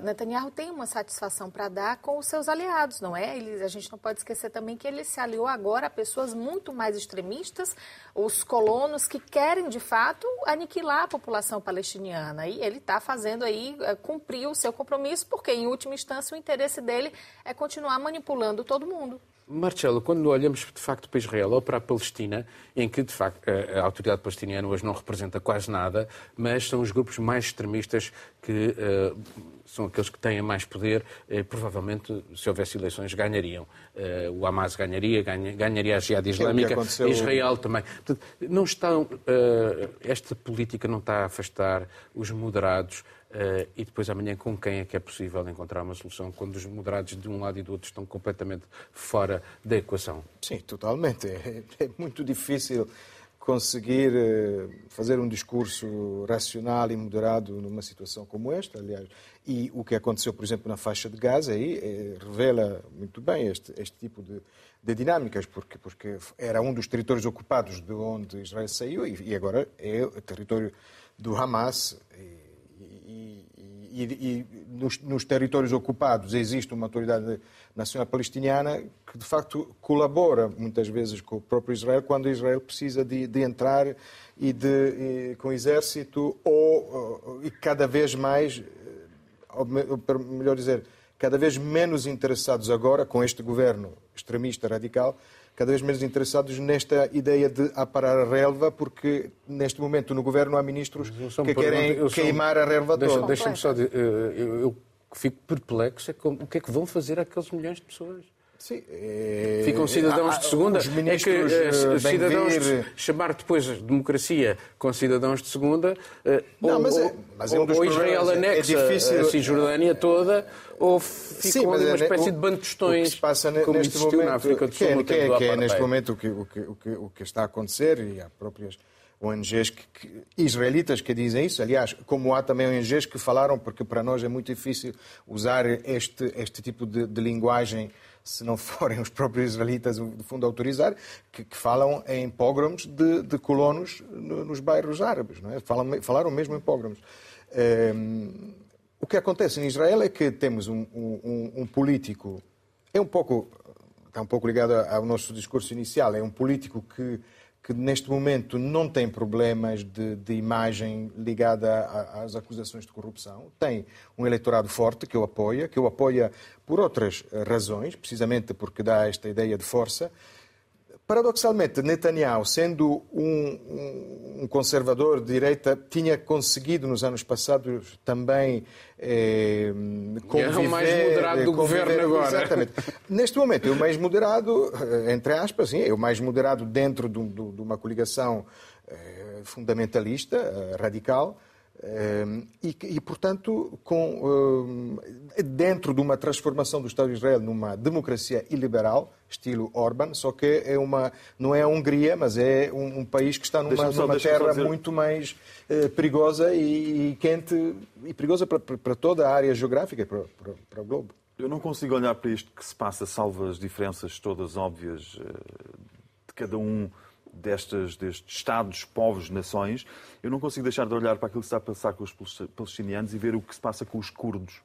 Uh, Netanyahu tem uma satisfação para dar com os seus aliados, não é? Ele, a gente não pode esquecer também que ele se aliou agora a pessoas muito mais extremistas, os colonos que querem, de fato, aniquilar a população palestiniana. E ele está fazendo aí é, cumprir o seu compromisso, porque, em última instância, o interesse dele é continuar manipulando todo mundo. Marcelo, quando olhamos de facto para Israel ou para a Palestina, em que de facto a autoridade palestiniana hoje não representa quase nada, mas são os grupos mais extremistas que uh, são aqueles que têm mais poder, uh, provavelmente, se houvesse eleições, ganhariam. Uh, o Hamas ganharia, ganha, ganharia a Jihad Islâmica, Israel também. Portanto, não estão, esta política não está a afastar os moderados Uh, e depois amanhã com quem é que é possível encontrar uma solução quando os moderados de um lado e do outro estão completamente fora da equação? Sim, totalmente. É, é muito difícil conseguir uh, fazer um discurso racional e moderado numa situação como esta, aliás. E o que aconteceu, por exemplo, na faixa de Gaza aí é, revela muito bem este, este tipo de, de, dinâmicas, porque, porque era um dos territórios ocupados de onde Israel saiu e, e agora é o território do Hamas. E, e, e nos, nos, territórios ocupados existe uma autoridade nacional palestiniana que, de facto, colabora muitas vezes com o próprio Israel quando Israel precisa de, de entrar e de, e, com o exército ou, e cada vez mais, ou melhor dizer, cada vez menos interessados agora com este governo extremista radical cada vez menos interessados nesta ideia de aparar a relva, porque neste momento no governo há ministros que querem queimar a relva deixa, toda. Deixa-me só dizer, eu, eu, fico perplexo, é como, o que é que vão fazer aqueles milhões de pessoas? Sim, é... Ficam cidadãos de segunda. Os é que uh, cidadãos vir... chamar depois democracia com cidadãos de segunda, não, ou, mas é, mas é um ou Israel é anexa é difícil... a Cisjordânia toda, ou ficam ali uma espécie de bantostões, o que se passa como neste momento, na África do Sul. Que é, que é, que é neste momento o que, o, que, o, que, o que está a acontecer, e há próprias ONGs que, que, israelitas que dizem isso. Aliás, como há também ONGs que falaram, porque para nós é muito difícil usar este, este tipo de, de linguagem se não forem os próprios israelitas, de fundo, a autorizar, que, que falam em pogroms de, de colonos no, nos bairros árabes. Não é? Falam, falaram mesmo em pogroms. Um, ehm, o que acontece em Israel é que temos um, um, um político, é um pouco, está um pouco ligado ao nosso discurso inicial, é um político que que neste momento não tem problemas de, de imagem ligada às acusações de corrupção. Tem um eleitorado forte que o apoia, que o apoia por outras razões, precisamente porque dá esta ideia de força. Paradoxalmente, Netanyahu, sendo um, um, conservador de direita, tinha conseguido nos anos passados também eh, conviver... É o mais moderado do governo agora. Exatamente. Neste momento, é o mais moderado, eh, entre aspas, sim, é o mais moderado dentro de, de uma coligação eh, fundamentalista, eh, radical, e, e, portanto, com, dentro de uma transformação do Estado de Israel numa democracia iliberal, estilo Orban, só que é uma, não é a Hungria, mas é um, um país que está numa, numa terra muito mais eh, perigosa e, e, quente, e perigosa para, para, toda a área geográfica, para, para, para o globo. Eu não consigo olhar para isto que se passa, salvo as diferenças todas óbvias eh, de cada um destes, destes Estados, povos, nações, eu não consigo deixar de olhar para aquilo que está a passar com os palestinianos e ver o que se passa com os curdos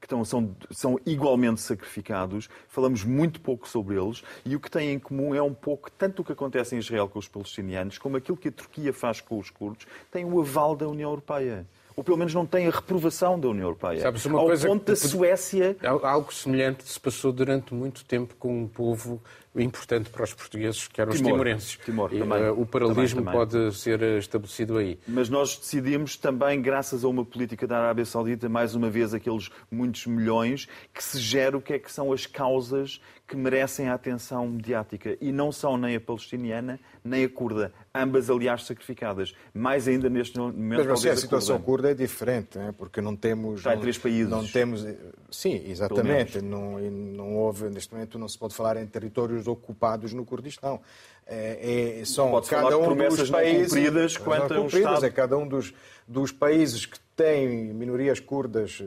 que estão, são, são igualmente sacrificados, falamos muito pouco sobre eles, e o que têm em comum é um pouco tanto o que acontece em Israel com os palestinianos, como aquilo que a Turquia faz com os curdos, tem o aval da União Europeia ou pelo menos não tem a reprovação da União Europeia. Sabes, uma Ao coisa ponto da Suécia... Algo semelhante se passou durante muito tempo com um povo importante para os portugueses, que eram Timor. os timorenses. Timor, e, também. Uh, o paralelismo também, também. pode ser estabelecido aí. Mas nós decidimos também, graças a uma política da Arábia Saudita, mais uma vez aqueles muitos milhões, que se gera o que é que são as causas que merecem a atenção mediática. E não são nem a palestiniana, nem a curda. Ambas, aliás, sacrificadas. Mais ainda neste momento. Mas a situação curda. curda é diferente, né? porque não temos. Está em três países. Não temos. Sim, exatamente. Não, não houve, neste momento, não se pode falar em territórios ocupados no Kurdistão. É, é, são pode cada um dos países cumpridas quanto não cumpridas, Estado... é cada um dos, dos países que têm minorias curdas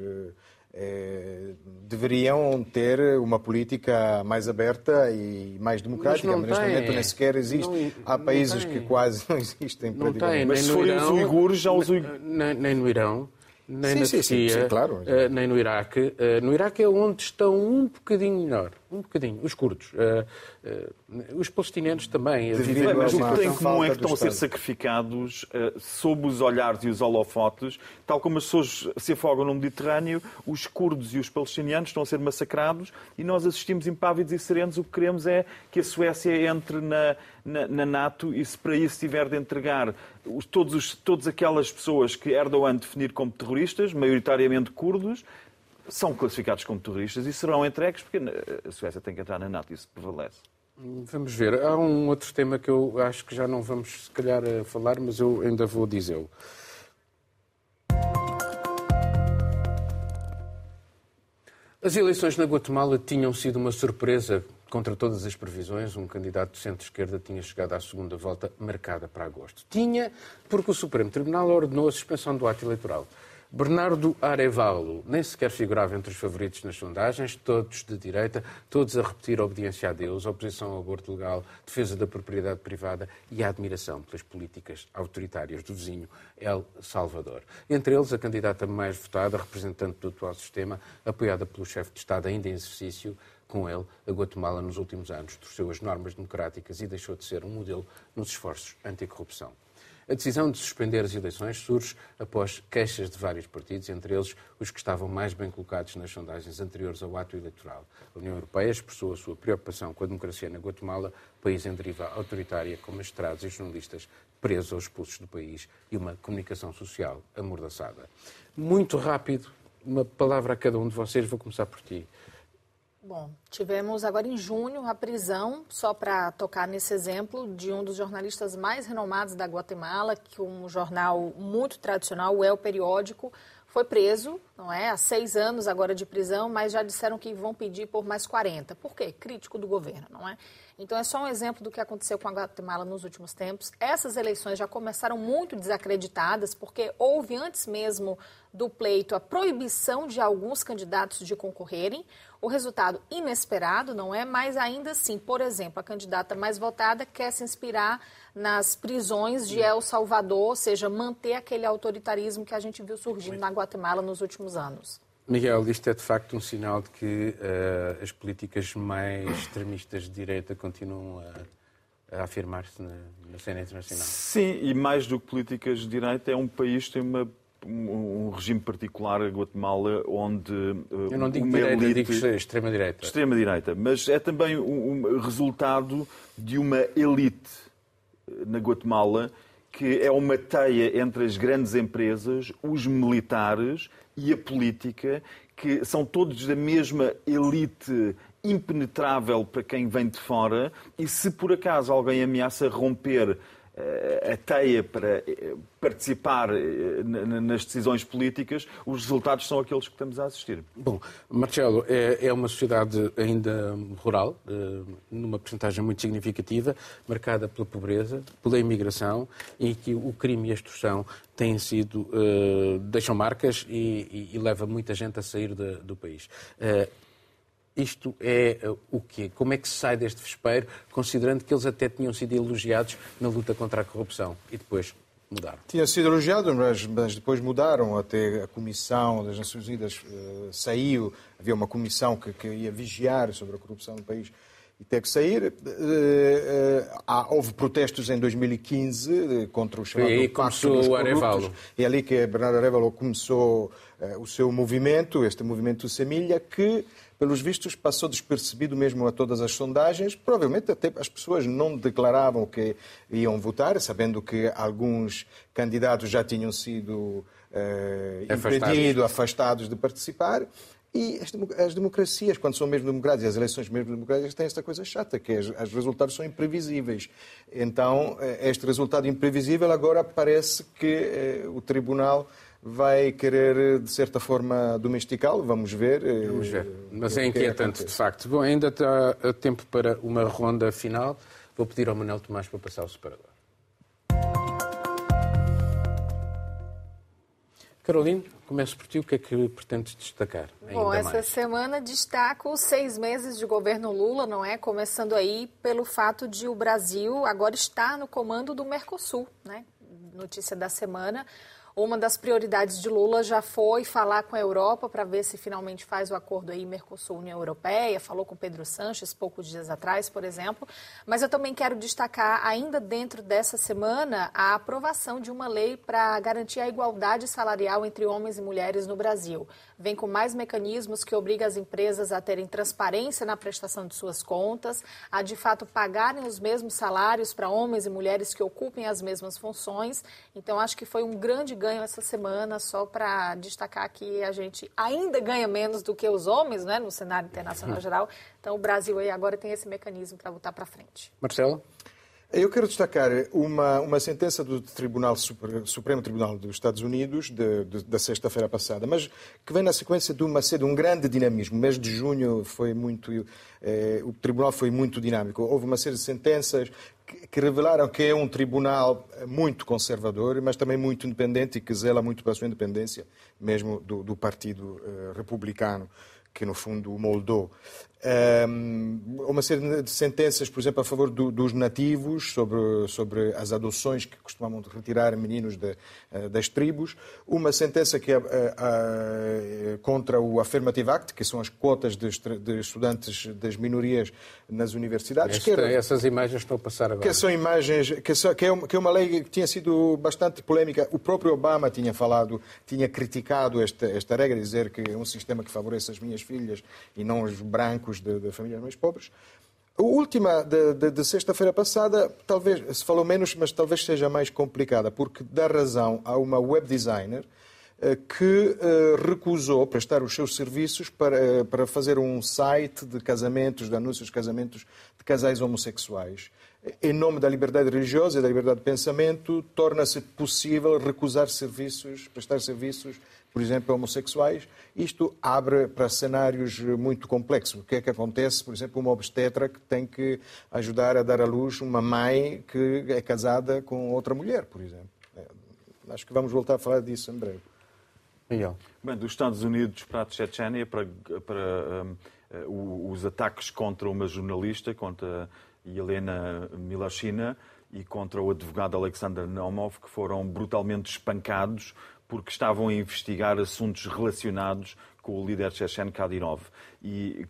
é, deveriam ter uma política mais aberta e mais democrática, mas, mas neste momento nem sequer existe. Não, Há países que quase não existem. Não tem, mas se forem os uigures, já os uigures... Nem, nem no Irão nem sim, na sim, Turquia, sim, claro. uh, nem no Iraque. Uh, no Iraque é onde estão um bocadinho melhor. Um bocadinho. Os curdos. Uh, os palestinianos também. Vivem, mas o que tem em comum é que estão a ser sacrificados sob os olhares e os holofotes. Tal como as pessoas se afogam no Mediterrâneo, os curdos e os palestinianos estão a ser massacrados e nós assistimos impávidos e serenos. O que queremos é que a Suécia entre na, na, na NATO e se para isso tiver de entregar os, todos, os, todas aquelas pessoas que Erdogan definir como terroristas, maioritariamente curdos, são classificados como terroristas e serão entregues porque a Suécia tem que entrar na NATO, isso prevalece. Vamos ver. Há um outro tema que eu acho que já não vamos, se calhar, falar, mas eu ainda vou dizê-lo. As eleições na Guatemala tinham sido uma surpresa Contra todas as previsões, um candidato de centro-esquerda tinha chegado à segunda volta marcada para agosto. Tinha, porque o Supremo Tribunal ordenou a suspensão do ato eleitoral. Bernardo Arevalo nem sequer figurava entre os favoritos nas sondagens, todos de direita, todos a repetir a obediência a Deus, a oposição ao aborto legal, defesa da propriedade privada e a admiração pelas políticas autoritárias do vizinho El Salvador. Entre eles, a candidata mais votada, representante do atual sistema, apoiada pelo chefe de Estado ainda em exercício, com ele, a Guatemala nos últimos anos torceu as normas democráticas e deixou de ser um modelo nos esforços anticorrupção. A decisão de suspender as eleições surge após queixas de vários partidos, entre eles os que estavam mais bem colocados nas sondagens anteriores ao ato eleitoral. A União Europeia expressou a sua preocupação com a democracia na Guatemala, país em deriva autoritária, com magistrados e jornalistas presos ou expulsos do país e uma comunicação social amordaçada. Muito rápido, uma palavra a cada um de vocês, vou começar por ti. Bom, tivemos agora em junho a prisão, só para tocar nesse exemplo, de um dos jornalistas mais renomados da Guatemala, que um jornal muito tradicional, o El Periódico, foi preso, não é? Há seis anos agora de prisão, mas já disseram que vão pedir por mais 40. Por quê? Crítico do governo, não é? Então, é só um exemplo do que aconteceu com a Guatemala nos últimos tempos. Essas eleições já começaram muito desacreditadas, porque houve antes mesmo do pleito a proibição de alguns candidatos de concorrerem. O resultado inesperado, não é? Mas ainda assim, por exemplo, a candidata mais votada quer se inspirar nas prisões de El Salvador, ou seja, manter aquele autoritarismo que a gente viu surgindo na Guatemala nos últimos anos. Miguel, isto é de facto um sinal de que uh, as políticas mais extremistas de direita continuam a, a afirmar-se na, na, cena internacional. Sim, e mais do que políticas de direita, é um país que tem uma, um, um regime particular, a Guatemala, onde. Uh, Eu não digo direita, elite, digo extrema-direita. Extrema-direita, mas é também um, um resultado de uma elite na Guatemala que é uma teia entre as grandes empresas, os militares e a política, que são todos da mesma elite impenetrável para quem vem de fora, e se por acaso alguém ameaça romper a teia para eh, participar eh, nas decisões políticas, os resultados são aqueles que estamos a assistir. Bom, Marcelo, é, é uma sociedade ainda rural, eh, numa porcentagem muito significativa, marcada pela pobreza, pela imigração, e que o crime e a extorsão têm sido, deixam marcas e, e, leva muita gente a sair do país. Isto é uh, o quê? Como é que se sai deste vespeiro, considerando que eles até tinham sido elogiados na luta contra a corrupção e depois mudaram? Tinham sido elogiados, mas, mas, depois mudaram. Até a Comissão das Nações Unidas uh, saiu, havia uma comissão que, que, ia vigiar sobre a corrupção no país e teve que sair. Uh, houve protestos em 2015 contra o chamado e aí começou o Arevalo. É ali que Bernardo Arevalo começou o seu movimento, este movimento Semilha, que pelos vistos, passou despercebido mesmo a todas as sondagens. Provavelmente até as pessoas não declaravam que iam votar, sabendo que alguns candidatos já tinham sido eh, impedidos, afastados de participar. E as democracias, quando são mesmo democráticas, as eleições mesmo democráticas, têm esta coisa chata, que os resultados são imprevisíveis. Então, eh, este resultado imprevisível agora parece que eh, o Tribunal vai querer, de certa forma, domesticá-lo. Vamos ver. Eh, Vamos ver. Mas é inquietante, de facto. Bom, ainda está tempo para uma ronda final. Vou pedir ao Manuel Tomás para passar o separador. Carolina, começo por ti. O que é que pretendes destacar? Bom, essa mais? semana destaco os seis meses de governo Lula, não é? Começando aí pelo fato de o Brasil agora estar no comando do Mercosul, né? Notícia da semana. Uma das prioridades de Lula já foi falar com a Europa para ver se finalmente faz o acordo aí Mercosul-União Europeia. Falou com Pedro Sanches poucos dias atrás, por exemplo. Mas eu também quero destacar, ainda dentro dessa semana, a aprovação de uma lei para garantir a igualdade salarial entre homens e mulheres no Brasil. Vem com mais mecanismos que obrigam as empresas a terem transparência na prestação de suas contas, a de fato pagarem os mesmos salários para homens e mulheres que ocupem as mesmas funções. Então, acho que foi um grande ganho ganho essa semana, só para destacar que a gente ainda ganha menos do que os homens né, no cenário internacional uhum. geral. Então, o Brasil aí agora tem esse mecanismo para voltar para frente. Marcelo? Eu quero destacar uma, uma sentença do Tribunal Supremo Tribunal dos Estados Unidos de, de, da sexta-feira passada, mas que vem na sequência de, uma, de um grande dinamismo. O mês de junho foi muito, eh, o Tribunal foi muito dinâmico. Houve uma série de sentenças que, revelaram que é um tribunal muito conservador, mas também muito independente e que zela muito pela sua independência, mesmo do, do Partido eh, Republicano que no fundo moldou. Um, uma série de sentenças, por exemplo, a favor do, dos nativos, sobre, sobre as adoções que costumavam retirar meninos de, uh, das tribos. Uma sentença que é uh, uh, contra o Affirmative Act, que são as cotas de, de estudantes das minorias nas universidades. Esta, era, essas imagens estão a passar agora. Que são imagens, que, são, que, é uma, que é uma lei que tinha sido bastante polémica. O próprio Obama tinha falado, tinha criticado esta, esta regra, dizer que é um sistema que favorece as minhas filhas e não os brancos de, de famílias mais pobres. A última de, de, de sexta-feira passada, talvez se falou menos, mas talvez seja mais complicada, porque dá razão a uma web designer que recusou prestar os seus serviços para, para fazer um site de casamentos, de anúncios de casamentos de casais homossexuais. Em nome da liberdade religiosa e da liberdade de pensamento, torna-se possível recusar serviços, prestar serviços por exemplo, homossexuais, isto abre para cenários muito complexos. O que é que acontece, por exemplo, uma obstetra que tem que ajudar a dar à luz uma mãe que é casada com outra mulher, por exemplo. É, acho que vamos voltar a falar disso em breve. Miguel. Bem, dos Estados Unidos para a Chechênia, para, para um, os ataques contra uma jornalista, contra Helena Milashina, e contra o advogado Alexander Naumov, que foram brutalmente espancados porque estavam a investigar assuntos relacionados com o líder chechen Kadyrov. E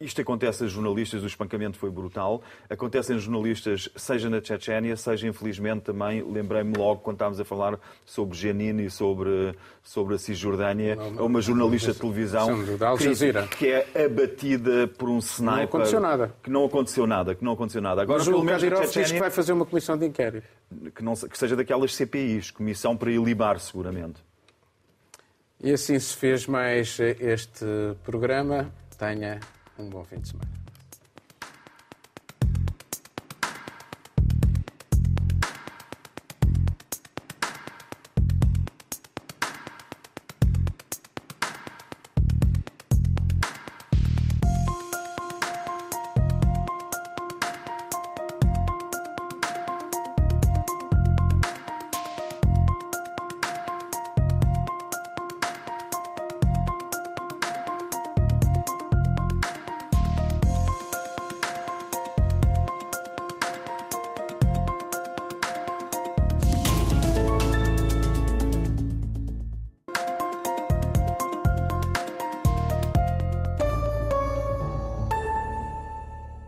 isto acontece a jornalistas, o espancamento foi brutal. Acontece a jornalistas, seja na Chechênia, seja infelizmente também, lembrei-me logo quando estávamos a falar sobre Janine e sobre, sobre a Cisjordânia, é uma jornalista de televisão que, que, é abatida por um sniper. Não aconteceu nada. Que não aconteceu nada, que não aconteceu nada. Agora, Mas o Kadyrov Chechênia, diz que vai fazer uma comissão de inquérito. Que, não, que seja daquelas CPIs, Comissão para ilibar, seguramente. E assim se fez mais este programa. Tenha um bom fim de semana.